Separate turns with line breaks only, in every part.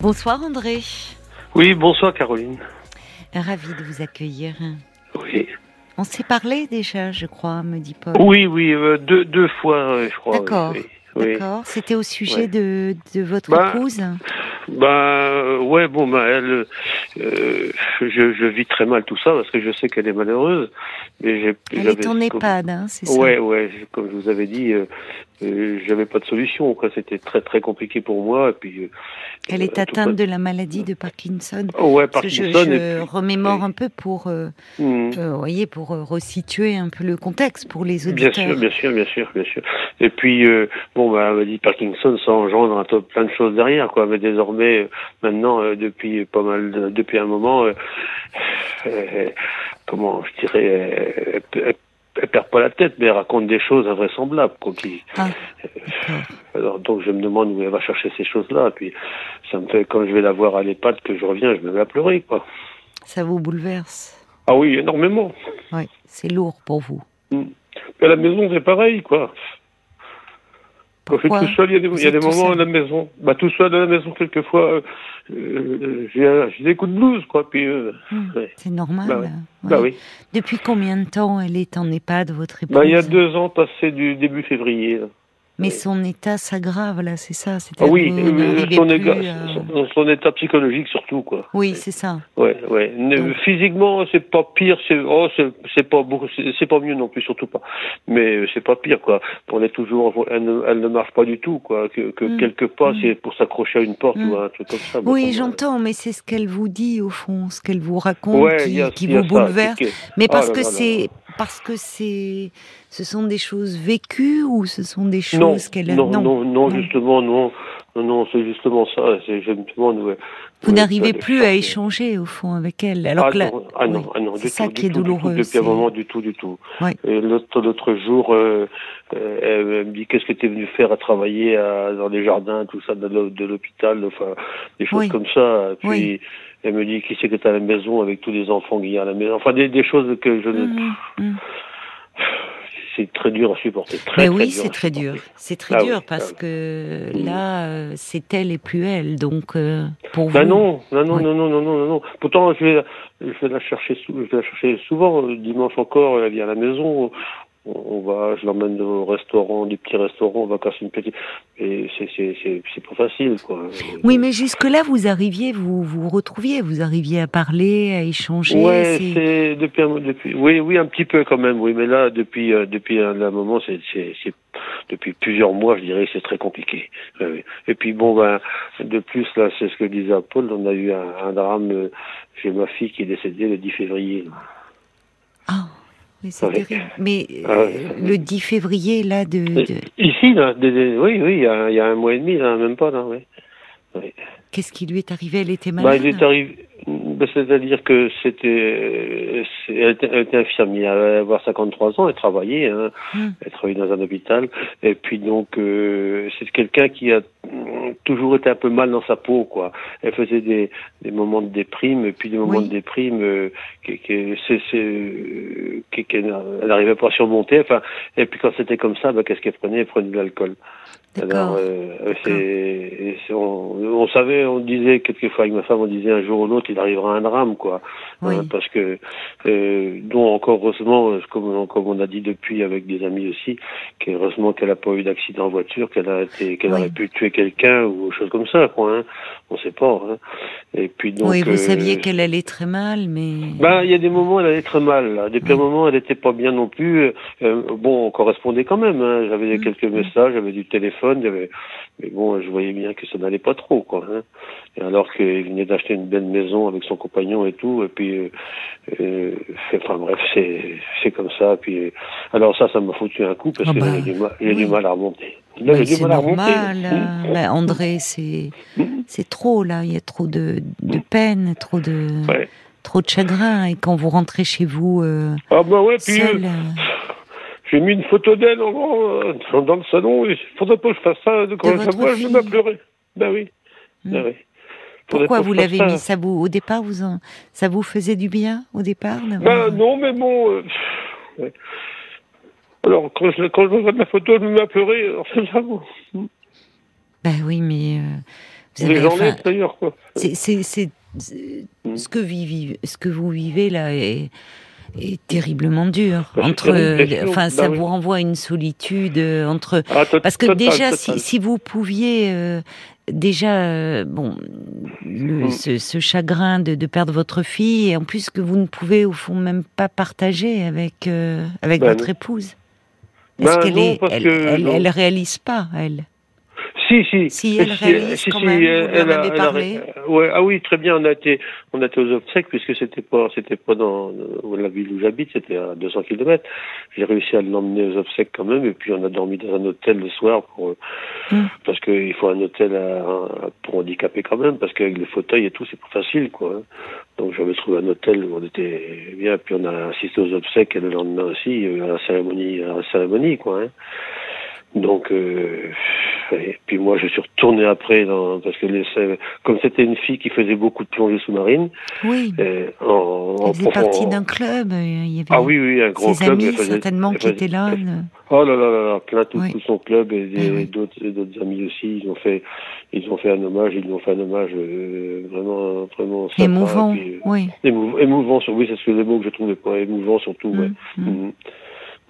Bonsoir André.
Oui, bonsoir Caroline.
Ravi de vous accueillir.
Oui.
On s'est parlé déjà, je crois, me dit Paul.
Oui, oui, euh, deux, deux fois, euh, je crois.
D'accord.
oui, oui.
D'accord. C'était au sujet
Ouais.
de, de votre
Bah,
épouse
Bah, ouais, bon, bah, elle, euh, je, je vis très mal tout ça parce que je sais qu'elle est malheureuse. Mais j'ai,
Elle est en EHPAD, hein, c'est ça
Ouais, ouais, comme je vous avais dit, j'avais pas de solution. Quoi, c'était très, très compliqué pour moi. Et puis, euh,
Elle est
euh,
atteinte
pas-
de la maladie de Parkinson.
Oh, ouais,
je,
Parkinson.
je
et puis-
remémore un peu pour, euh, vous voyez, pour resituer un peu le contexte pour les
Bien
auditeurs.
sûr, bien sûr, bien sûr, bien sûr. Et puis, euh, bon, bah, elle m'a dit Parkinson, ça engendre un plein de choses derrière, quoi. Mais désormais, maintenant, euh, depuis pas mal, de- depuis un moment, comment je dirais, euh, elle, perd pas la tête, mais elle raconte des choses invraisemblables, quoi. Qui,
Ah,
alors, donc, je me demande où elle va chercher ces choses-là. Puis, ça me fait, quand je vais la voir à l'EHPAD, que je reviens, je me mets à pleurer, quoi.
Ça vous bouleverse?
Ah oui, énormément.
Oui, c'est lourd pour vous.
Mm. À la maison, c'est pareil, quoi. Quand je suis tout seul, il y a des,
Vous
il y a
êtes
des
tout
moments à la maison. Bah, tout seul à la maison, quelquefois, euh, euh, j'ai des coups de blues, quoi. Puis, euh,
Hmm,
ouais.
C'est normal.
Bah
ouais.
bah oui.
Depuis combien de temps elle est en EHPAD, votre épouse
Bah, il y a deux ans passé du début février. là.
Mais son état s'aggrave, là, c'est ça
Ah oui, euh,
n'arrivez
son, éga- état psychologique surtout, quoi.
Oui, c'est ça.
Ouais, ouais.
Donc-
Physiquement, c'est pas pire, c'est oh, c'est pas beaucoup, c'est c'est pas mieux non plus, surtout pas. Mais euh, c'est pas pire, quoi. On est toujours, elle ne, elle ne marche pas du tout, quoi. Que, que
Mm.
quelques pas,
Mm.
c'est pour s'accrocher à une porte
Mm.
ou à un truc comme ça.
Oui, j'entends, mais c'est ce qu'elle vous dit, au fond, ce qu'elle vous raconte,
Ouais,
qui,
a-
vous bouleverse. Mais
Ah
parce
là
que c'est... Parce que c'est... Ce sont des choses vécues ou ce sont des choses qu'elle a...
non, non, non,
non.
justement, non, non, non, c'est justement ça. C'est, demande où.
Vous n'arrivez plus à échanger, au fond, avec elle. Alors
ah,
que là...
non, ah non,
oui,
ah non,
c'est ça
tout,
qui est
tout, du tout,
douloureux.
depuis
c'est-
un moment, du tout, du tout. L'autre, l'autre jour, euh, euh, elle me dit qu'est-ce que tu es venu faire à travailler à, dans les jardins, tout ça, de, l'hô- de l'hôpital, enfin, des choses
Oui.
comme ça. Puis. Elle me dit qui c'est que tu à la maison avec tous les enfants qu'il y a à la maison? Enfin, des, des choses que je ne.
Mhm, mhm.
C'est très dur à supporter. Très,
Mais oui, c'est très dur. C'est très
Ah
dur
oui,
parce
ah
que là, euh, c'est elle et plus elle. Donc, euh, pour
Ben
vous...
non, non, non, non, non, non, non, non, non. Pourtant, je vais, je vais la chercher, je vais la chercher souvent. euh, Dimanche encore, elle vient à la maison. On, va, je l'emmène au restaurant, des petits restaurants. On va casser une petite. Et c'est, c'est, c'est, c'est pas facile, quoi.
Oui, mais jusque-là, vous arriviez, vous vous retrouviez, vous arriviez à parler, à échanger.
Ouais,
c'est-
depuis, un, depuis, oui, oui, un petit peu quand même, oui, mais là, depuis, euh, depuis un, un moment, c'est, depuis plusieurs mois, je dirais, c'est très compliqué. Et puis bon, ben, de plus là, c'est ce que disait Paul, on a eu un, un drame euh, chez ma fille qui est décédée le 10 février.
Mais c'est terrible. Mais euh,
Ah
le 10 février, là, de...
Euh,
de-
Ici, là, oui, oui, il y, a, il y a un mois et demi, là, même pas, là, oui. oui.
qu'est-ce qui lui est arrivé? Elle était
Bah,
malade?
il est arrivé, bah, c'est-à-dire que c'était, euh, elle était, elle était infirmière, elle allait avoir 53 ans, elle travaillait, hein,
Hum.
elle travaillait dans un hôpital, et puis donc, euh, c'est quelqu'un qui a toujours été un peu mal dans sa peau, quoi. Elle faisait des, des moments de déprime, et puis des moments
Oui.
de déprime, euh, qui, qui, c'est, c'est, euh, qui, qui- elle n'arrivait pas à surmonter, enfin, et puis quand c'était comme ça, bah, qu'est-ce qu'elle prenait? Elle prenait de l'alcool.
D'accord.
Alors, c'est, c'est- on, on savait, on disait quelquefois avec ma femme, on disait un jour ou l'autre, il arrivera un drame, quoi.
Oui.
Hein, parce que, euh, dont encore heureusement, euh, comme, comme on a dit depuis avec des amis aussi, qu'heureusement qu'elle n'a pas eu d'accident en voiture, qu'elle a été, qu'elle
Oui.
aurait pu tuer quelqu'un ou chose comme ça, quoi. Hein. On sait pas. Hein. Et puis donc.
oui, vous
euh,
saviez qu'elle allait très mal, mais...
ben, il y a des moments, elle allait très mal. Là. Depuis
Oui.
un moment, elle n'était pas bien non plus. Euh, bon, on correspondait quand même. Hein. J'avais
Mm.
quelques messages, j'avais du téléphone, j'avais. Mais bon, je voyais bien que ça n'allait pas trop, quoi. Hein. Et alors qu'il venait d'acheter une belle maison avec son compagnon et tout, et puis, euh, euh, enfin bref, c'est c'est comme ça. Puis, euh, alors ça, ça m'a foutu un coup parce
Ah
que
bah,
j'ai du, mal- j'ai
oui.
du mal à remonter. Du
c'est normal.
Mm.
euh, ben, André, c'est c'est trop là. Il y a trop de, de peine, trop de
Ouais.
trop de chagrin. Et quand vous rentrez chez vous euh,
Ah bah ouais, puis.
seul,
J'ai mis une photo d'elle en grand, dans le salon. Il faudrait pas que je fasse ça. Quand je la vois, je
fille.
pleurer. Ben oui. Ben oui.
Pourquoi vous l'avez mis? Ça vous au départ vous en, ça vous faisait du bien au départ
Ben non, mais bon. euh, ouais. Alors, quand je, quand je regarde la photo, je me mets à pleurer. Alors, bon.
Ben oui, mais euh, Vous avez- enfin,
d'ailleurs, quoi.
c'est, c'est, c'est- c'est-
Mm.
ce que, vivi- ce que vous vivez là est, est terriblement dur.
Bah,
entre, enfin,
Bah
ça
oui.
vous renvoie à une solitude euh, entre.
Ah,
Parce que déjà, si, si vous pouviez euh, déjà, euh, bon, le-
Mm.
ce, ce chagrin de, de perdre votre fille, et en plus que vous ne pouvez au fond même pas partager avec euh, avec
Ben
votre
non.
épouse. Est-ce
Ben
qu'elle est,
parce
elle,
que-
elle,
non.
elle réalise pas, elle?
Si, si.
Si, elle réalise quand même, vous lui en avez parlé
euh, ouais, ah oui, très bien. On a été, on a été aux obsèques puisque c'était pas, c'était pas dans euh, la ville où j'habite, c'était à 200 km. J'ai réussi à l'emmener aux obsèques quand même, et puis on a dormi dans un hôtel le soir pour, euh,
Hmm.
parce qu'il faut un hôtel à- pour handicapés quand même, parce qu'avec les fauteuils et tout, c'est plus facile, quoi. hein. Donc j'avais trouvé un hôtel où on était bien, puis on a assisté aux obsèques et le lendemain aussi a à la cérémonie, à la cérémonie, quoi. hein. Donc, euh, et puis moi, je suis retourné après, dans, parce que les, comme c'était une fille qui faisait beaucoup de plongée sous-marine,
Oui.
euh, en
Elle faisait partie d'un club. euh, Il y avait
Ah oui, oui, un gros
ses
club.
amis
elle faisait-
certainement
elle
qui étaient là.
elle- Oh là là là là, plein tout,
Oui.
tout son club et,
Eh
et d'autres amis aussi. Ils ont fait, ils ont fait un hommage, ils ont fait un hommage euh, vraiment, vraiment sympa.
Émouvant,
puis,
oui.
émou- émouvant, sur, oui, c'est ce que le mot que je trouvais pas émouvant surtout. Ouais.
Mm, mm.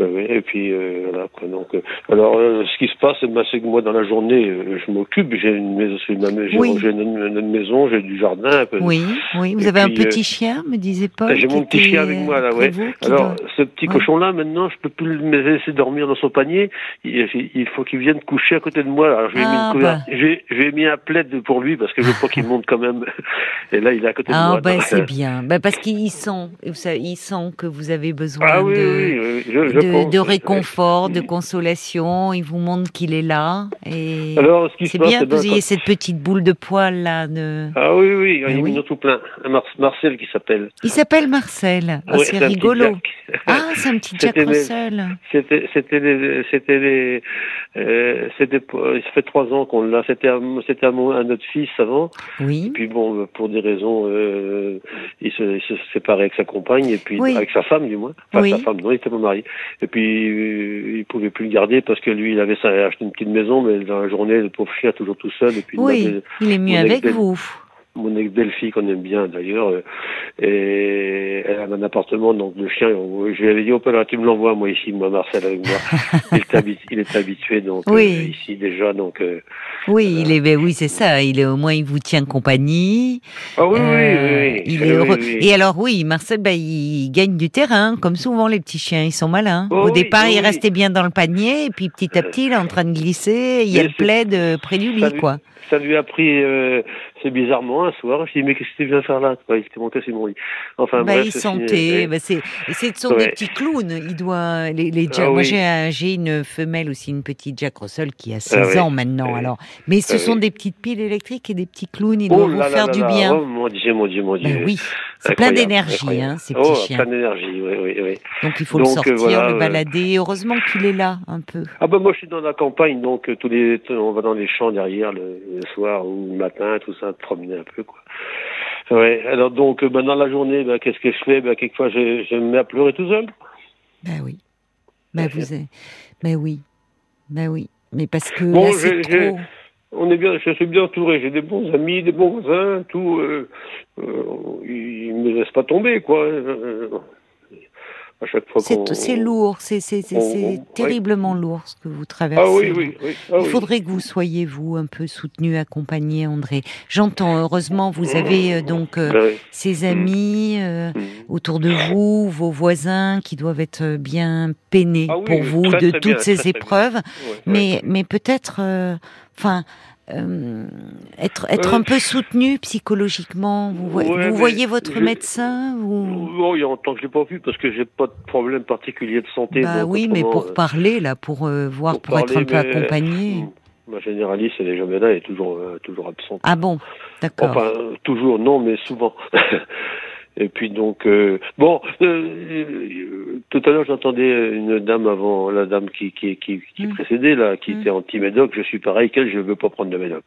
Et puis euh, voilà. Quoi, donc, euh, alors, euh, ce qui se passe, bah, c'est que moi, dans la journée, je m'occupe. J'ai une maison, j'ai
Oui.
j'ai une, une- maison, j'ai du jardin. un peu.
Oui, oui. Vous
Et
avez un
puis,
petit chien, me disait Paul.
J'ai mon petit chien avec moi là, ouais.
vous,
Alors,
doit-
ce petit
Ouais.
cochon-là, maintenant, je peux plus le laisser dormir dans son panier. Il, il faut qu'il vienne coucher à côté de moi. Alors, je lui ai mis,
Ah,
couver-
bah.
j'ai- mis un plaid pour lui parce que je veux pas qu'il monte quand même. Et là, il est à côté de
Ah,
moi.
ben
donc,
c'est bien. Ben, parce qu'il sent, vous savez, il sent que vous avez besoin
Ah oui, oui, oui, je, je
de, de réconfort, de consolation. Il vous montre qu'il est là. Et
Alors, ce
c'est bien que vous ayez cette petite boule de poil là. De...
Ah oui, oui,
Ah
il y en a tout plein. Mar- Marcel qui s'appelle.
Il s'appelle Marcel. Ah, c'est rigolo. Ah, c'est un petit Jack Russell.
C'était, c'était, les- c'était les, euh, c'était, pas- ça fait trois ans qu'on l'a. C'était, un, c'était un, un notre fils avant.
Oui.
Puis bon, pour des raisons, euh, il, se, il se séparait avec sa compagne et puis
Oui.
avec sa femme du moins. Enfin,
Oui.
sa femme, non, il était pas marié. Et puis euh, il pouvait plus le garder parce que lui, il avait acheté une petite maison, mais dans la journée, le pauvre chien toujours tout seul. Et puis il
Oui,
m'avait-
il est mieux avec vous.
Mon ex-belle-fille qu'on aime bien d'ailleurs, euh, et elle a un appartement, donc le chien, je lui avais dit, oh, là, tu me l'envoies moi ici, moi Marcel avec moi. il, est habitué, il est habitué donc
Oui.
euh, ici déjà, donc. euh,
Oui, il est, ben oui, c'est ça. Il est au moins, il vous tient compagnie.
Ah oui, oui,
Euh,
oui, oui.
Il est heureux. Et alors oui, Marcel, ben, il gagne du terrain, comme souvent les petits chiens, ils sont malins.
Oh
Au départ,
oh
il restait bien dans le panier, et puis petit à petit, il est en train de glisser. Il y a le plaid près du
ça
lit,
lui-
quoi.
Ça lui a pris, c'est bizarrement un soir. Je dit, mais qu'est-ce que tu viens faire là? Il s'était monté sur mon lit. Enfin,
Bah,
bref,
il sentait.
euh,
bah, c'est, c'est ce sont des
Ouais.
petits clowns. Il doit. Les, les
Ah
Moi,
oui.
j'ai, un- j'ai une femelle aussi, une petite Jack Russell qui a 16
oui.
ans maintenant.
Oui.
Alors, mais ce
Ah
sont des petites piles électriques et des petits clowns. Ils
Oh
doivent vous
là là
faire
là
du
là,
bien.
Oh mon Dieu, mon Dieu, mon Dieu.
Ben oui, c'est plein
Incroyable,
d'énergie,
incroyable.
hein, ces
oh,
petits chiens.
plein d'énergie, oui, oui, oui.
Donc il faut
Donc,
le
euh,
sortir,
voilà,
le
euh,
balader. Heureusement qu'il est là un peu.
Ah ben moi je suis dans la campagne donc tous les on va dans les champs derrière le, le soir ou le matin tout ça promener un peu quoi. Ouais alors donc euh, ben, dans la journée ben, qu'est-ce que je fais? Ben quelquefois je, je me mets à pleurer tout seul.
Ben oui. Ben vous êtes. Ben oui. Ben oui. Mais parce que
Bon,
là c'est trop.
On est bien je suis bien entouré j'ai des bons amis des bons voisins tout euh, euh, ils me laissent pas tomber quoi. Euh, à chaque fois qu'on
C'est, lourd, c'est, c'est, c'est,
on-
c'est
on-
terriblement lourd ce que vous traversez.
Ah oui oui oui. Ah,
Il faudrait que vous soyez, vous, un peu soutenu, accompagné, André. J'entends, heureusement, vous avez euh, donc euh,
Ben
ces amis euh,
Mm.
autour de vous, vos voisins qui doivent être bien peinés
Ah
pour vous
très,
de
très
toutes
bien,
ces
très,
épreuves.
Ouais, ouais.
Mais, mais peut-être, euh, enfin, euh, être, être
Ouais.
un peu soutenu psychologiquement. Vous, voyez-
Ouais,
vous
mais
voyez votre
je-
médecin ou...
Oh, il y a longtemps que je l'ai pas vu parce que j'ai pas de problème particulier de santé.
Bah oui, mais pour
euh,
parler là, pour euh, voir,
pour
pour, être un peu accompagné.
Ma généraliste, elle est jamais là, elle est toujours, euh, toujours absente.
Ah bon, d'accord.
Enfin, euh, toujours, non, mais souvent. Et puis donc, euh, bon, euh, euh, tout à l'heure j'entendais une dame avant, la dame qui qui qui, qui
Mm.
précédait là, qui
Mm.
était anti-médoc. Je suis pareil qu'elle, je veux pas prendre de médoc.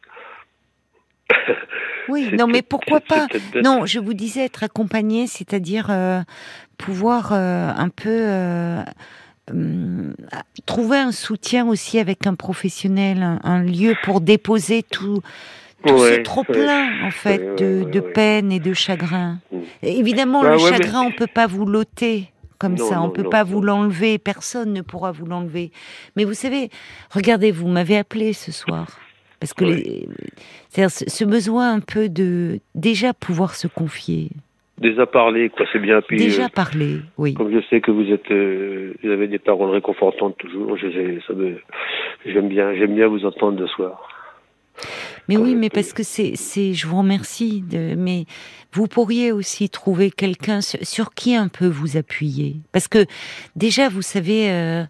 Oui, non, mais pourquoi pas. Non, je vous disais être accompagné, c'est-à-dire euh, pouvoir un peu hum, trouver un soutien aussi avec un professionnel, un, un lieu pour déposer tout, tout ce trop plein en fait de, de peine et de chagrin. Mm. évidemment, bah le chagrin, on peut pas vous l'ôter comme ça, on peut pas vous l'enlever, personne ne pourra vous l'enlever. Mais vous savez, regardez, vous m'avez appelé ce soir parce que ce besoin un peu de déjà pouvoir se confier.
Déjà parler, quoi, c'est bien.
Puis, déjà euh, parler, oui.
Comme je sais que vous êtes, euh, vous avez des paroles réconfortantes toujours. j'aime bien, j'aime bien vous entendre ce soir.
Mais oui, mais parce que c'est, c'est, je vous remercie. De, mais vous pourriez aussi trouver quelqu'un sur, qui un peu vous appuyer, parce que déjà, vous savez. Euh,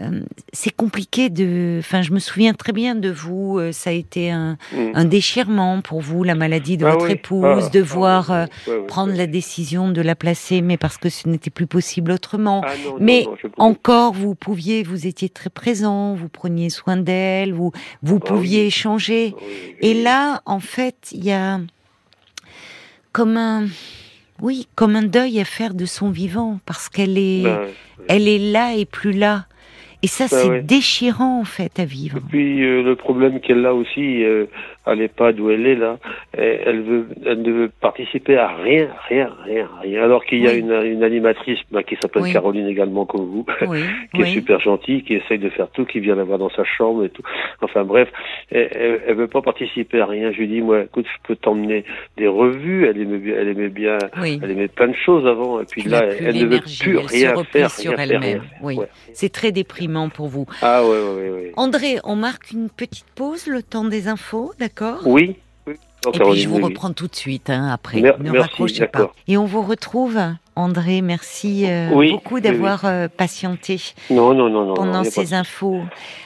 euh, c'est compliqué de. Enfin, je me souviens très bien de vous. Euh, ça a été un, mm. déchirement pour vous, la maladie de ah votre épouse, ah. de voir ah prendre la décision de la placer, mais parce que ce n'était plus possible autrement. mais encore, vous pouviez, vous étiez très présent, vous preniez soin d'elle, vous vous pouviez échanger. Et là, en fait, il y a comme un oui, comme un deuil à faire de son vivant, parce qu'elle est, ben, elle est là et plus là. Et ça, bah c'est déchirant en fait à vivre.
Et puis euh, le problème qu'elle a aussi euh, à l'EHPAD où elle est là, elle veut, elle ne veut participer à rien, rien, rien, rien. Alors qu'il y a une, une, animatrice bah, qui s'appelle Caroline également comme vous, qui est super gentille, qui essaye de faire tout, qui vient la voir dans sa chambre et tout. Enfin bref, elle, elle, veut pas participer à rien. Je lui dis moi, écoute, je peux t'emmener des revues. Elle aimait bien, elle aimait bien, elle aimait plein de choses avant. Et puis là, elle, ne veut plus rien faire,
sur elle-même. Oui, c'est très déprimant pour vous.
Ah oui, oui, oui.
André, on marque une petite pause, le temps des infos, d'accord?
Oui.
Et puis je vous reprends tout de suite hein, après. ne raccrochez pas. Et on vous retrouve André, merci euh, beaucoup d'avoir euh, patienté
non, non, non,
pendant ces infos.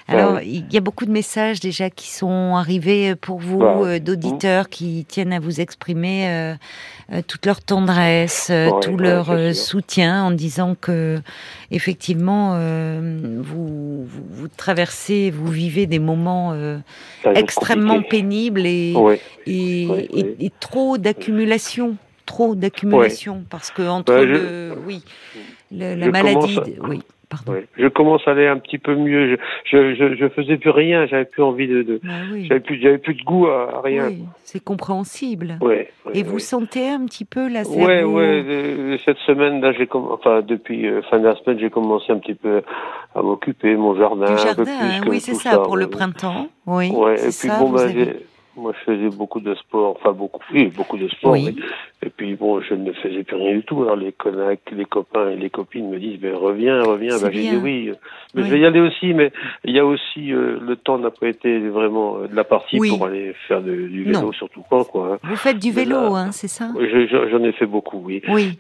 Alors, il y a beaucoup de messages déjà qui sont arrivés pour vous, bah, euh, d'auditeurs qui tiennent à vous exprimer toute leur tendresse, tout leur soutien en disant que, effectivement, vous, vous, traversez, vous vivez des moments extrêmement pénibles et, et trop d'accumulation trop d'accumulation parce que entre bah, le, oui, la maladie, oui. Pardon.
Je commence à aller un petit peu mieux. Je, je, je, faisais plus rien. J'avais plus envie de. de bah J'avais plus, j'avais plus de goût à, rien. Oui,
c'est compréhensible.
Ouais,
Et vous sentez un petit peu là.
Ouais, ouais. Cette semaine là, j'ai enfin depuis euh, fin de la semaine, j'ai commencé un petit peu à m'occuper mon jardin.
Du jardin, un peu plus oui, c'est ça, pour le printemps. Oui. Ouais. Et puis ça, bon, bah,
moi, je faisais beaucoup de sport, enfin beaucoup, oui, beaucoup de sport. et puis bon, je ne faisais plus rien du tout. Alors les connacs, les copains et les copines me disent, ben reviens, reviens. Ben, j'ai dit oui, mais je vais y aller aussi. Mais il y a aussi euh, le temps n'a pas été vraiment euh, de la partie pour aller faire du vélo, surtout pas quoi.
Hein. Vous faites du vélo, hein, c'est ça?
J'en ai fait beaucoup, oui.
Oui.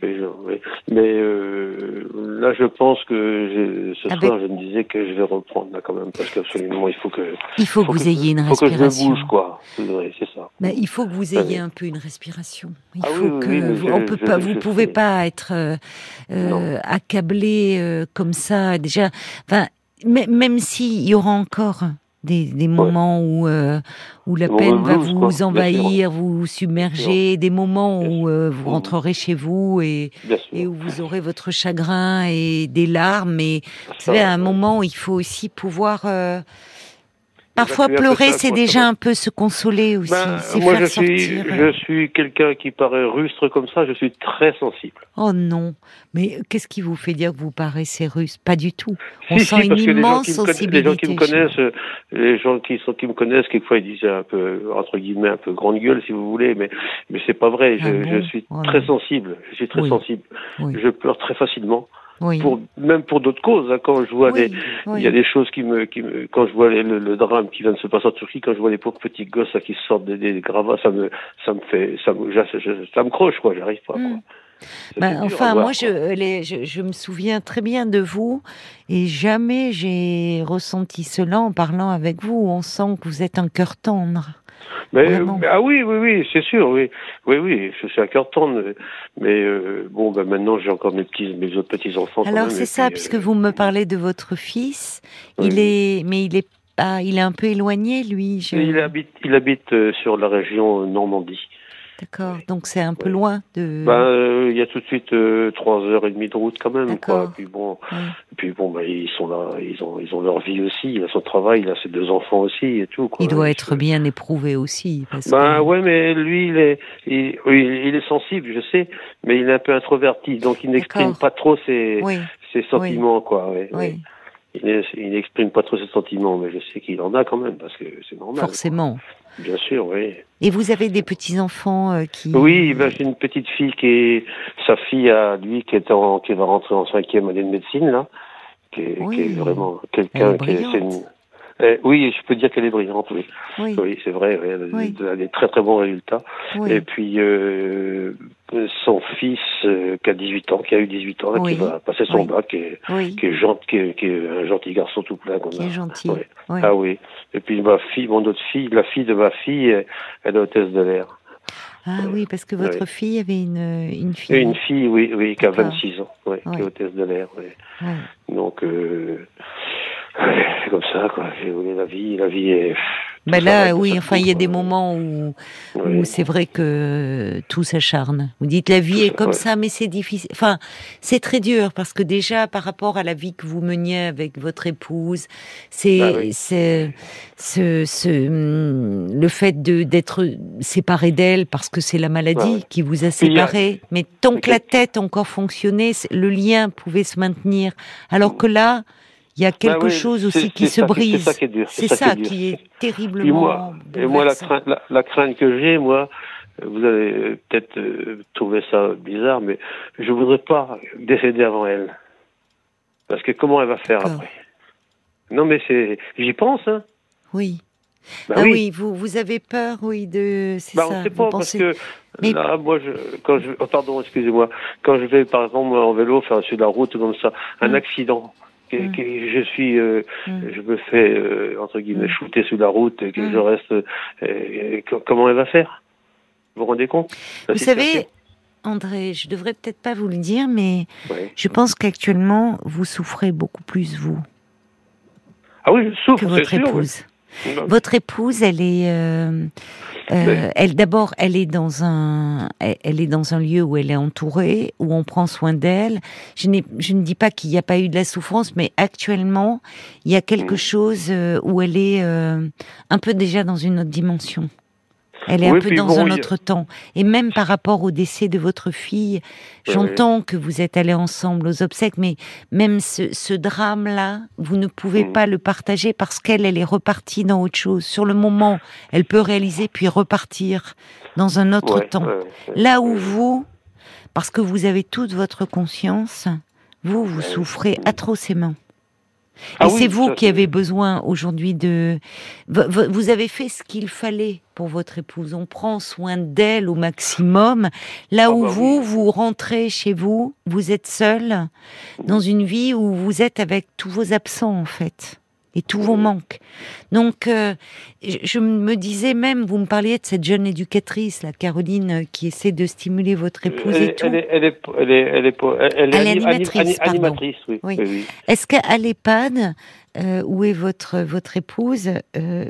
Mais, euh, là, je pense que ce ah, soir, ben je me disais que je vais reprendre là quand même parce qu'absolument, il faut que
il faut, que, vous ayez une respiration.
Faut que je bouge quoi c'est ça.
Mais il faut que vous ayez un peu une respiration. Il ah faut que vous, on peut pas, vous pouvez pas être euh, euh accablé euh, comme ça. Déjà, enfin, même s'il y aura encore des, des moments où euh, où la peine va vous envahir, vous submerger, des moments où euh, vous rentrerez chez vous et, et où vous aurez votre chagrin et des larmes. Et vous savez, à un moment, il faut aussi pouvoir euh, Parfois pleurer, c'est déjà un peu se consoler aussi. Ben,
moi, je suis, je suis quelqu'un qui paraît rustre comme ça. Je suis très sensible.
Oh non, mais qu'est-ce qui vous fait dire que vous paraissez russe? Pas du tout. On sent une immense sensibilité.
Les gens qui me connaissent, les gens qui sont qui me connaissent, quelquefois ils disent un peu entre guillemets un peu grande gueule si vous voulez, mais mais c'est pas vrai. Je, ah je suis oh très sensible. Je suis très sensible. Je pleure très facilement. Pour, même pour d'autres causes. Hein, quand je vois il y a des choses qui me, qui me quand je vois le, drame qui vient de se passer en Turquie, quand je vois les pauvres petits gosses qui sortent des, des, gravats, ça me, ça me fait, ça me, ça me croche quoi. J'arrive pas. Quoi.
Ben, enfin, moi, je, les, je, je, me souviens très bien de vous et jamais j'ai ressenti cela en parlant avec vous. On sent que vous êtes un cœur tendre.
Mais, ah oui, oui, oui, c'est sûr, oui, oui, oui, je suis à cœur tendre, mais euh, bon, ben maintenant j'ai encore mes petits, mes autres petits enfants.
Alors c'est ça, puisque vous me parlez de votre fils, il est, mais il est pas, il est un peu éloigné, lui.
Il habite, il habite euh, sur la région Normandie.
D'accord. Donc c'est un peu loin de.
Ben, euh, il y a tout de suite euh, trois heures et demie de route quand même. Quoi. Puis bon,
Ouais.
puis bon, ben, ils sont là, ils ont, ils ont leur vie aussi, il a son travail, il a ses deux enfants aussi et tout. Quoi.
Il doit être bien éprouvé aussi. Parce
Ben
que...
ouais, mais lui, il est, il, oui, il est sensible, je sais, mais il est un peu introverti, donc il n'exprime pas trop ses,
Oui,
ses sentiments, quoi. Ouais,
oui,
ouais. Il est- il n'exprime pas trop ses sentiments, mais je sais qu'il en a quand même, parce que c'est normal.
forcément.
Bien sûr, oui.
Et vous avez des petits enfants euh, qui.
Oui, ben, j'ai une petite fille qui est sa fille à lui qui est en qui va rentrer en cinquième année de médecine là, qui est,
Oui.
qui est vraiment quelqu'un
est
qui est,
brillante.
une- Eh, oui, je peux dire qu'elle est brillante, oui.
Oui,
Oui, c'est vrai, oui, elle, a
Oui.
des- elle a des très très bons résultats.
oui.
Et puis euh, son fils euh, qui a 18 ans, qui a eu 18 ans, là,
Oui.
qui va passer son
Oui.
bac, qui est,
oui,
qui est gentil, qui est, qui est un gentil garçon tout plein
qui est gentil.
Ah oui. Et puis ma fille, mon autre fille, la fille de ma fille, elle est hôtesse de l'air.
Ah oui, parce que votre fille avait une, une fille.
Et une fille, oui, oui, qui a
D'accord.
26 ans, qui est hôtesse de l'air. Donc, euh, comme ça, quoi. La vie, la vie est.
Ben
tout
là, oui, enfin, il y a des moments où, où c'est vrai que tout s'acharne. Vous dites la vie est comme
ouais.
ça, mais c'est difficile. Enfin, c'est très dur parce que déjà, par rapport à la vie que vous meniez avec votre épouse, c'est
Bah oui.
c'est ce, ce, hum, le fait de d'être séparé d'elle parce que c'est la maladie
Ouais, ouais.
qui vous a séparé. Mais tant que la tête encore fonctionnait, le lien pouvait se maintenir. Alors que là, il y a quelque
Bah oui,
chose aussi qui se
ça
brise.
C'est ça qui est dur.
C'est
qui
ça
est dur.
qui est
Puis
terriblement.
moi, et moi la, crainte, la, la crainte que j'ai, moi, vous allez peut-être euh, trouver ça bizarre, mais je voudrais pas décéder avant elle. Parce que comment elle va faire après? Non, mais c'est, j'y pense, hein.
Oui.
Bah
ah oui.
oui.
vous, vous avez peur, oui, de. C'est
Bah,
ça.
on sait pas
pensez-
parce que
Mais-
là, moi, je, quand je, oh, pardon, excusez-moi, quand je vais par exemple en vélo, faire sur la route comme ça, un
Mm.
accident, que,
Mm.
que je suis, euh,
Mm.
je me fais entre entre guillemets
Mm.
shooter sur la route et que
Mm.
je reste, euh, comment elle va faire? Vous vous rendez compte?
Vous savez, André, je devrais peut-être pas vous le dire, mais
Ouais.
je pense qu'actuellement, vous souffrez beaucoup plus, vous,
Ah oui, je souffre,
que votre
sûr.
épouse.
oui.
Votre épouse, elle est. euh, euh, elle d'abord, elle est dans un, elle est dans un lieu où elle est entourée, où on prend soin d'elle. Je, je ne dis pas qu'il n'y a pas eu de la souffrance, mais actuellement, il y a quelque chose euh, où elle est euh, un peu déjà dans une autre dimension. Elle est
Oui,
un peu dans
bon,
un
a-
autre temps. Et même par rapport au décès de votre fille, j'entends que vous êtes allés ensemble aux obsèques, mais même ce, ce drame-là, vous ne pouvez
Mm.
pas le partager parce qu'elle, elle est repartie dans autre chose. Sur le moment, elle peut réaliser puis repartir dans un autre
Ouais,
temps.
ouais.
Là où vous, parce que vous avez toute votre conscience, vous, vous souffrez atrocement.
Ah
Et
oui,
c'est vous
ça,
qui avez besoin aujourd'hui de... Vous avez fait ce qu'il fallait pour votre épouse. On prend soin d'elle au maximum. Là
Ah
où
bah
vous,
oui.
vous rentrez chez vous, vous êtes seul dans une vie où vous êtes avec tous vos absents en fait. Et tous vos manques. Donc, euh, je, me disais même, vous me parliez de cette jeune éducatrice, la Caroline, euh, qui essaie de stimuler votre épouse
elle,
et tout.
elle est, elle est, elle est, elle est, pas- elle, elle
Elle est
anim-
animatrice,
anim-
pardon.
animatrice, oui.
Oui.
oui, oui.
Est-ce qu'à l'EHPAD, euh, où est votre votre épouse, euh,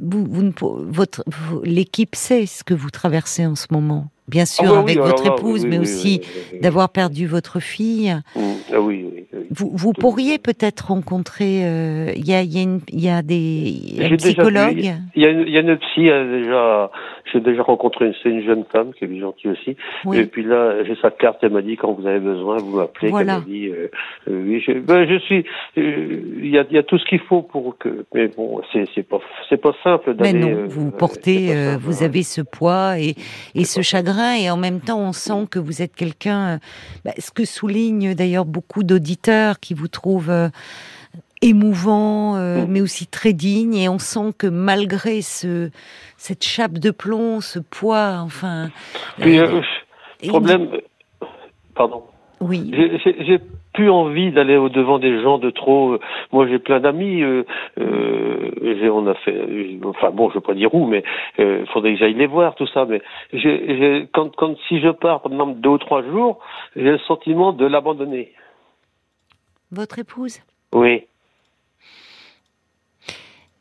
vous, vous, votre l'équipe sait ce que vous traversez en ce moment? Bien sûr,
Ah oui,
avec
oui,
votre épouse,
oui,
mais
oui,
aussi d'avoir perdu votre fille.
Mm. Ah oui.
Vous, vous pourriez peut-être rencontrer. euh, Il y, a, il y, a une- il y a des un psychologue?
Il y a une, il y a une psy, elle déjà, j'ai déjà rencontré une, c'est une jeune femme qui est gentille aussi.
Oui.
Et puis là, j'ai sa carte, elle m'a dit quand vous avez besoin, vous m'appelez.
Voilà.
qu'elle m'a dit, euh, euh, oui, je, ben, je suis, euh, il y a, il y a tout ce qu'il faut pour que, mais bon, c'est, c'est pas, c'est pas simple
Mais
d'aller.
non,
euh,
vous portez,
simple,
vous
hein.
avez ce poids et, et ce chagrin, et en même temps, on sent que vous êtes quelqu'un. bah, ce que soulignent d'ailleurs beaucoup d'auditeurs qui vous trouvent émouvant, euh,
Mm.
mais aussi très digne, et on sent que malgré ce cette chape de plomb, ce poids, enfin.
Puis,
euh,
euh, problème, euh, pardon.
Oui.
J'ai- plus envie d'aller au devant des gens de trop. euh, Moi, j'ai plein d'amis. Euh, euh, on a fait. euh, Enfin bon, je veux pas dire où, mais il faudrait que j'aille les voir, tout ça. Mais j'ai- quand, quand si je pars, par exemple, deux ou trois jours, j'ai le sentiment de l'abandonner.
Votre épouse?
Oui.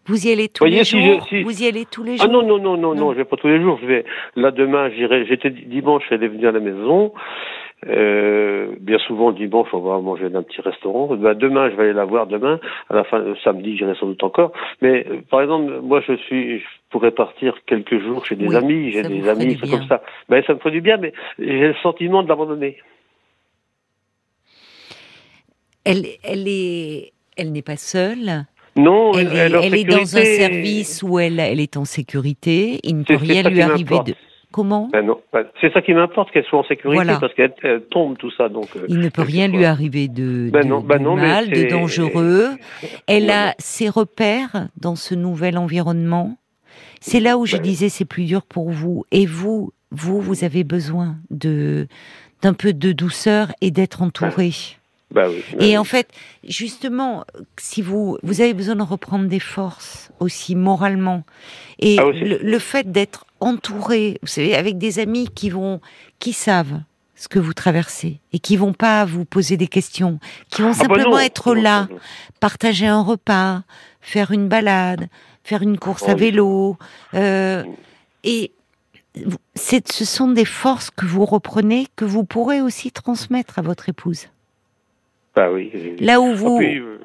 Vous y allez tous les jours Vous y allez tous les jours
Ah non, non, non, non, non, je vais pas tous les jours. Je vais là demain, j'irai. J'étais dimanche, elle est venue à la maison. Euh, bien souvent dimanche, on va manger dans un petit restaurant. Ben, demain, je vais aller la voir demain. À la fin, samedi, j'irai sans doute encore. Mais euh, par exemple, moi, je suis, je pourrais partir quelques jours chez des amis. J'ai des amis, c'est comme ça. Ben, ça me fait du bien, mais j'ai le sentiment de l'abandonner.
Elle, elle est, elle n'est pas seule.
Non,
elle, est, dans un service où elle, est en sécurité. Il ne peut rien lui arriver de. Comment
ben non, ben, c'est ça qui m'importe qu'elle soit en sécurité parce qu'elle tombe tout ça donc. Euh,
Il ne peut rien lui arriver de, ben non, ben non, mal, de dangereux. Elle a ses repères dans ce nouvel environnement. C'est là où je disais c'est plus dur pour vous. Et vous, vous, vous avez besoin de d'un peu de douceur et d'être entouré.
Bah oui,
bah et en fait, justement, si vous vous avez besoin de reprendre des forces aussi moralement, et
ah,
le, fait d'être entouré, vous savez, avec des amis qui vont, qui savent ce que vous traversez et qui vont pas vous poser des questions, qui vont
ah bah
simplement être là, partager un repas, faire une balade, faire une course
oh
à vélo, euh, et ce sont des forces que vous reprenez, que vous pourrez aussi transmettre à votre épouse.
Bah oui.
Là où vous.
Euh,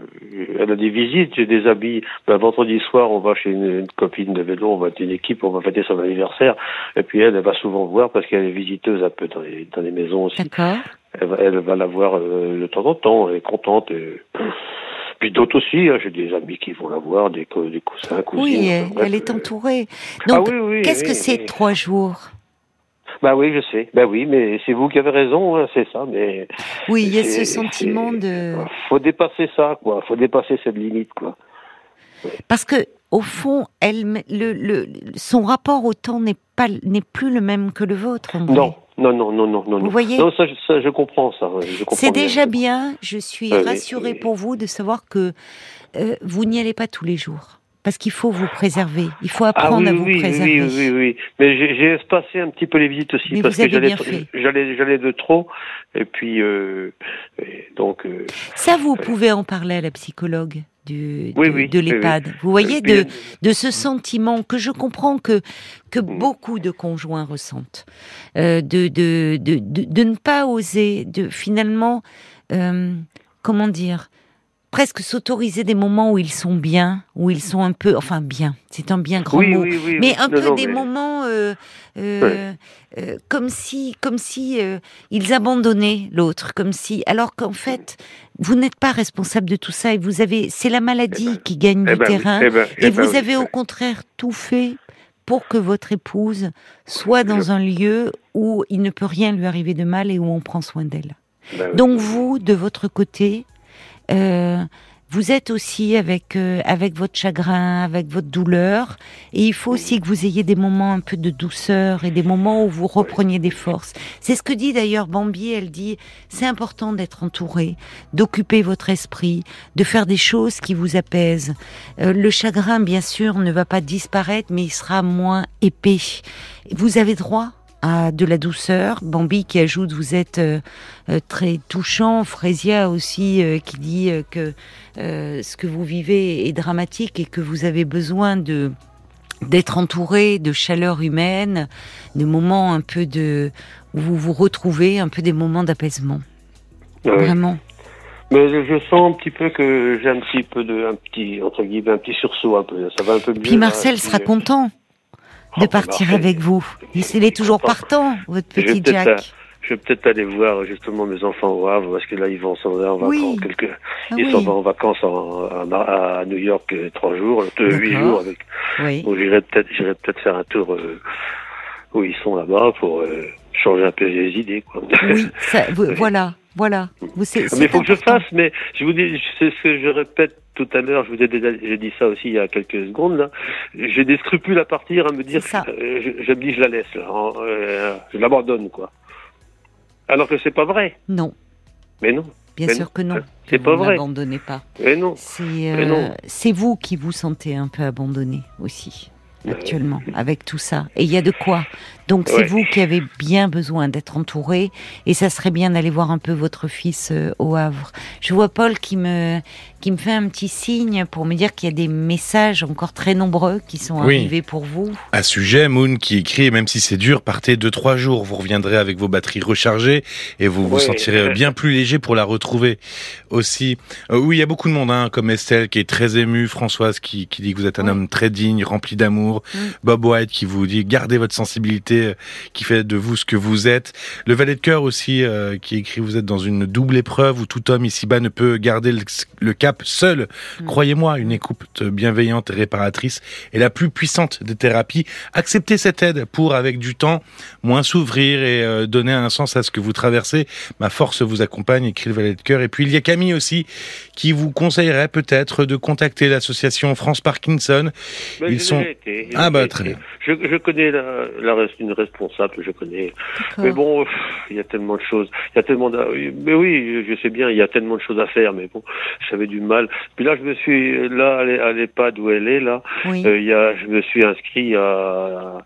elle a des visites, j'ai des amis. Ben, vendredi soir, on va chez une, copine de vélo, on va être une équipe, on va fêter son anniversaire. Et puis elle, elle va souvent voir parce qu'elle est visiteuse un peu dans les, dans les maisons aussi.
D'accord.
Elle, elle, va la voir euh, de temps en temps, elle est contente. Et... Puis d'autres aussi, hein, j'ai des amis qui vont la voir, des, des coussins, cousines.
Oui, elle, est entourée. Donc,
ah, oui, oui,
qu'est-ce que c'est trois jours?
Bah oui, je sais. Bah oui, mais c'est vous qui avez raison, hein, c'est ça. Mais
oui, il y a ce sentiment de.
Faut dépasser ça, quoi. Faut dépasser cette limite, quoi.
Parce que au fond, elle, le, le, son rapport au temps n'est pas n'est plus le même que le vôtre.
Non, non, non, non, non, non.
Vous voyez
Non, ça, ça, je comprends ça.
C'est déjà bien. Je suis rassurée pour vous de savoir que euh, vous n'y allez pas tous les jours. Parce qu'il faut vous préserver. Il faut apprendre
ah, oui,
à vous
oui,
préserver.
Oui, oui, oui. Mais j'ai espacé un petit peu les visites aussi
Mais
parce que j'allais, de trop. Et puis, euh, et donc. Euh,
Ça, vous pouvez en parler à la psychologue du,
Oui,
de,
oui,
de
oui,
l'EHPAD.
oui.
Vous voyez,
puis,
de,
euh,
de ce sentiment que je comprends que, que
Mm.
beaucoup de conjoints ressentent. Euh, de, de, de, de, de ne pas oser, de finalement, euh, comment dire, presque s'autoriser des moments où ils sont bien, où ils sont un peu, enfin bien, c'est un bien grand
oui,
mot,
oui, oui,
mais un
Non,
peu
non,
des
mais-
moments euh, euh, euh, comme si, comme si euh, ils abandonnaient l'autre, comme si, alors qu'en fait, vous n'êtes pas responsable de tout ça et vous avez, c'est la maladie qui gagne
Eh
du
ben
terrain
eh ben-
et
eh ben
vous avez au contraire tout fait pour que votre épouse soit dans un lieu où il ne peut rien lui arriver de mal et où on prend soin d'elle.
ben.
Donc vous, de votre côté, euh, vous êtes aussi avec euh, avec votre chagrin, avec votre douleur, et il faut aussi que vous ayez des moments un peu de douceur et des moments où vous repreniez des forces. C'est ce que dit d'ailleurs Bambi. Elle dit c'est important d'être entouré, d'occuper votre esprit, de faire des choses qui vous apaisent. Euh, le chagrin, bien sûr, ne va pas disparaître, mais il sera moins épais. Vous avez droit à de la douceur. Bambi qui ajoute vous êtes euh, euh, très touchant. Frésia aussi euh, qui dit euh, que euh, ce que vous vivez est dramatique et que vous avez besoin de d'être entouré de chaleur humaine, de moments un peu de où vous vous retrouvez, un peu des moments d'apaisement.
Ah oui.
Vraiment.
Mais je, sens un petit peu que j'ai un petit peu de, un petit, entre guillemets, un petit sursaut un peu. Ça va un peu mieux.
Puis Marcel sera
euh,
content de partir avec vous. Il il est toujours partant, votre petit Jack.
euh, Je vais peut-être aller voir justement mes enfants au Havre parce que là ils vont s'en aller en vacances.
Oui.
Quelques...
Ah
ils
oui.
s'en vont en vacances en- à, à New York euh, trois jours, euh, huit jours avec.
Oui.
Donc j'irai peut-être, j'irai peut-être faire un tour euh, où ils sont là-bas pour euh, changer un peu les idées. Quoi.
Oui, ça, voilà, voilà. Vous, c'est-
Mais il faut que je fasse, mais je vous dis, c'est ce que je répète tout à l'heure, je vous ai déjà j'ai dit ça aussi il y a quelques secondes, là. J'ai des scrupules à partir, à me dire, euh, je, je me dis, je la laisse, là, euh, je l'abandonne, quoi. Alors que c'est pas vrai.
Non,
Mais non,
bien
Mais
sûr
non,
que non.
c'est pas vrai.
N'abandonnez pas.
mais non.
C'est
Mais
euh,
non.
c'est vous qui vous sentez un peu abandonné aussi. Actuellement avec tout ça. Et il y a de quoi. Donc c'est vous qui avez bien besoin d'être entouré et ça serait bien d'aller voir un peu votre fils euh, au Havre. Je vois Paul qui me qui me fait un petit signe pour me dire qu'il y a des messages encore très nombreux qui sont arrivés pour vous.
À sujet, Moon qui écrit, même si c'est dur, partez deux trois jours, vous reviendrez avec vos batteries rechargées et vous vous sentirez bien plus léger pour la retrouver aussi. Euh, oui, il y a beaucoup de monde, hein, comme Estelle qui est très émue, Françoise qui, qui dit que vous êtes un homme très digne, rempli d'amour, Bob White qui vous dit gardez votre sensibilité euh, qui fait de vous ce que vous êtes. Le valet de cœur aussi euh, qui écrit vous êtes dans une double épreuve où tout homme ici-bas ne peut garder le, cap seul. Mm. Croyez-moi, une écoute bienveillante et réparatrice est la plus puissante des thérapies. Acceptez cette aide pour, avec du temps, moins s'ouvrir et euh, donner un sens à ce que vous traversez. Ma force vous accompagne, écrit le valet de cœur. Et puis il y a Camille aussi qui vous conseillerait peut-être de contacter l'association France Parkinson.
Ils sont
ah bah très bien.
Je, je connais la, la, une responsable, je connais. Mais bon, il y a tellement de choses. Il y a tellement de... Mais oui, je sais bien, il y a tellement de choses à faire. Mais bon, j'avais du mal. Puis là, je me suis là à l'EHPAD où elle est là. Euh, il y a, je me suis inscrit à.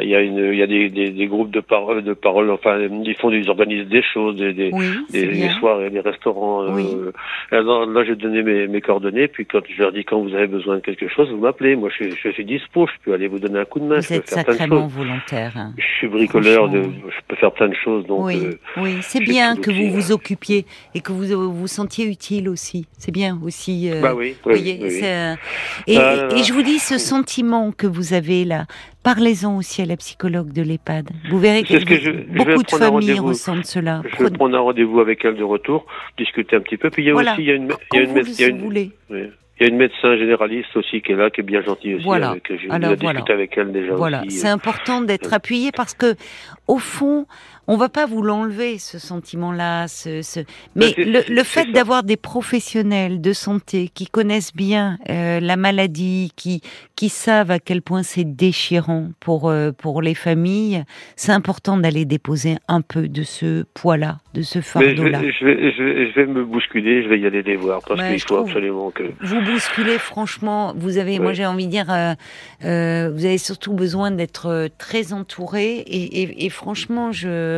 Il y a une, il y a des, des, des groupes de parole, de parole. Enfin, ils font, ils organisent des choses, des, des, des, soirées, des restaurants. Euh, là, j'ai donné mes, mes coordonnées. Puis quand je leur dis quand vous avez besoin de quelque chose, vous m'appelez. Moi, je, je suis dispo. Je peux aller vous donner un coup de main.
Vous êtes sacrément volontaire.
Je suis bricoleur, de, je peux faire plein de choses. Donc,
oui,
euh,
oui c'est bien que vous vous occupiez et que vous vous sentiez utile aussi. C'est bien aussi.
Euh, bah oui, voyez,
euh, et, et, je vous dis, ce sentiment que vous avez là, Parlez-en aussi à la psychologue de l'EHPAD. Vous verrez que, beaucoup de familles ressentent cela.
Je vais prendre un rendez-vous avec elle de retour, discuter un petit peu. Puis il y a aussi il y a une, il y a une, il y a une, il y a une médecin généraliste aussi qui est là, qui est bien gentille aussi,
voilà.
avec, j'ai discuté avec elle déjà.
Voilà, c'est important d'être appuyé parce que, au fond, on va pas vous l'enlever ce sentiment-là, ce, ce... mais le, le fait d'avoir des professionnels de santé qui connaissent bien euh, la maladie, qui qui savent à quel point c'est déchirant pour euh, pour les familles, c'est important d'aller déposer un peu de ce poids-là, de ce fardeau-là.
Je, je, vais, je, je vais me bousculer, je vais y aller les voir parce qu'il faut absolument que
vous bousculez. Franchement, vous avez, moi j'ai envie de dire, euh, euh, vous avez surtout besoin d'être très entouré et, et, et franchement, je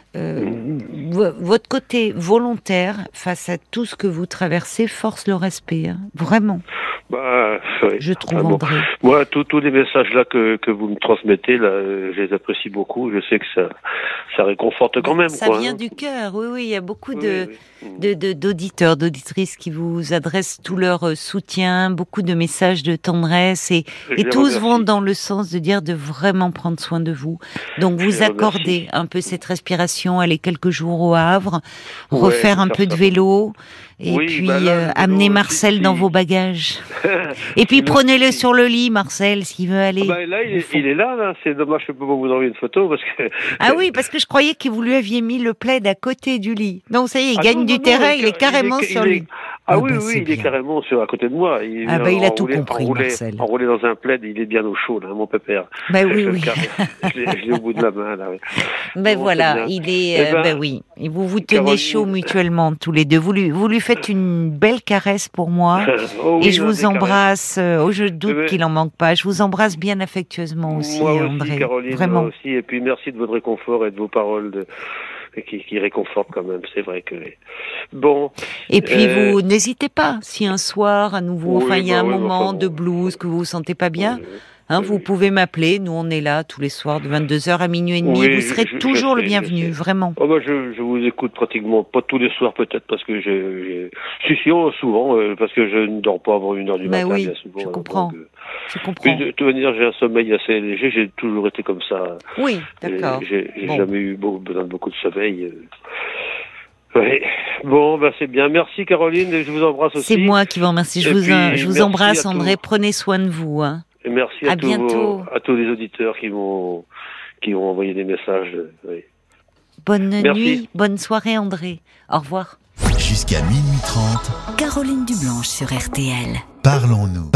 euh, votre côté volontaire face à tout ce que vous traversez force le respect, hein. vraiment.
Bah,
Je trouve, André.
Moi, tous les messages là que, que vous me transmettez, là, je les apprécie beaucoup. Je sais que ça, ça réconforte quand même.
Ça vient hein. du cœur, oui, oui. Il y a beaucoup de, de, d'auditeurs, d'auditrices qui vous adressent tout leur euh, soutien, beaucoup de messages de tendresse et, et tous vont dans le sens de dire de vraiment prendre soin de vous. Donc, vous accordez un peu cette respiration, aller quelques jours au Havre, refaire un peu de vélo. Et puis bah euh, amenez Marcel dans vos bagages. et puis prenez-le sur le lit, Marcel, s'il veut aller.
Ah bah là, il, est, là, là. c'est dommage je peux pas vous envoyer une photo parce que.
ah oui, parce que je croyais que vous lui aviez mis le plaid à côté du lit. Non, ça y est, il ah gagne du terrain, il, est carrément sur lui.
Ah, oui, bah, oui, il est carrément sur, à côté de moi.
Il, ah bah il a tout compris,
enroulé,
Marcel.
Enroulé dans un plaid, il est bien au chaud, là, mon pépère.
Bah oui, oui.
je l'ai au bout de la main, là.
Ben voilà, il est, eh ben, oui. Vous vous tenez chaud mutuellement, tous les deux. Vous lui, vous lui faites une belle caresse pour moi. Oh et je vous embrasse. Oh, je doute eh ben qu'il en manque pas. Je vous embrasse bien affectueusement aussi,
moi
André.
Aussi, Caroline,
Vraiment.
Moi aussi. Et puis merci de votre réconfort et de vos paroles de qui, qui réconforte quand même. C'est vrai que bon.
Et puis euh... vous n'hésitez pas si un soir à nouveau, oui, enfin il y a bah, un oui, moment enfin, de blues que vous vous sentez pas bien. Oui, Hein, vous pouvez m'appeler, nous on est là tous les soirs de 22h à minuit et demi,
Oui,
vous serez
je- je
toujours le bienvenu, vraiment.
Oh bah je, je vous écoute pratiquement pas tous les soirs peut-être parce que je, je si oh, souvent euh, parce que je ne dors pas avant une heure du
Bah
matin
oui,
bien souvent.
je
hein,
comprends.
donc, euh,
Je comprends.
de toute manière j'ai un sommeil assez léger, j'ai toujours été comme ça.
Oui, d'accord.
J'ai
Bon.
jamais eu besoin de beaucoup de sommeil. euh. Ouais. Bon, bah c'est bien. Merci Caroline, je vous embrasse aussi.
C'est moi qui vous remercie. Je
Et
vous,
puis,
je vous
merci
embrasse, André.
tous.
Prenez soin de vous. Hein.
Et merci à,
À
tous
bientôt.
vos- à tous les auditeurs qui m'ont qui ont envoyé des messages. oui.
Bonne
Merci.
nuit, bonne soirée, André. Au revoir.
Jusqu'à minuit 30,
Caroline Dublanche sur RTL.
parlons-nous.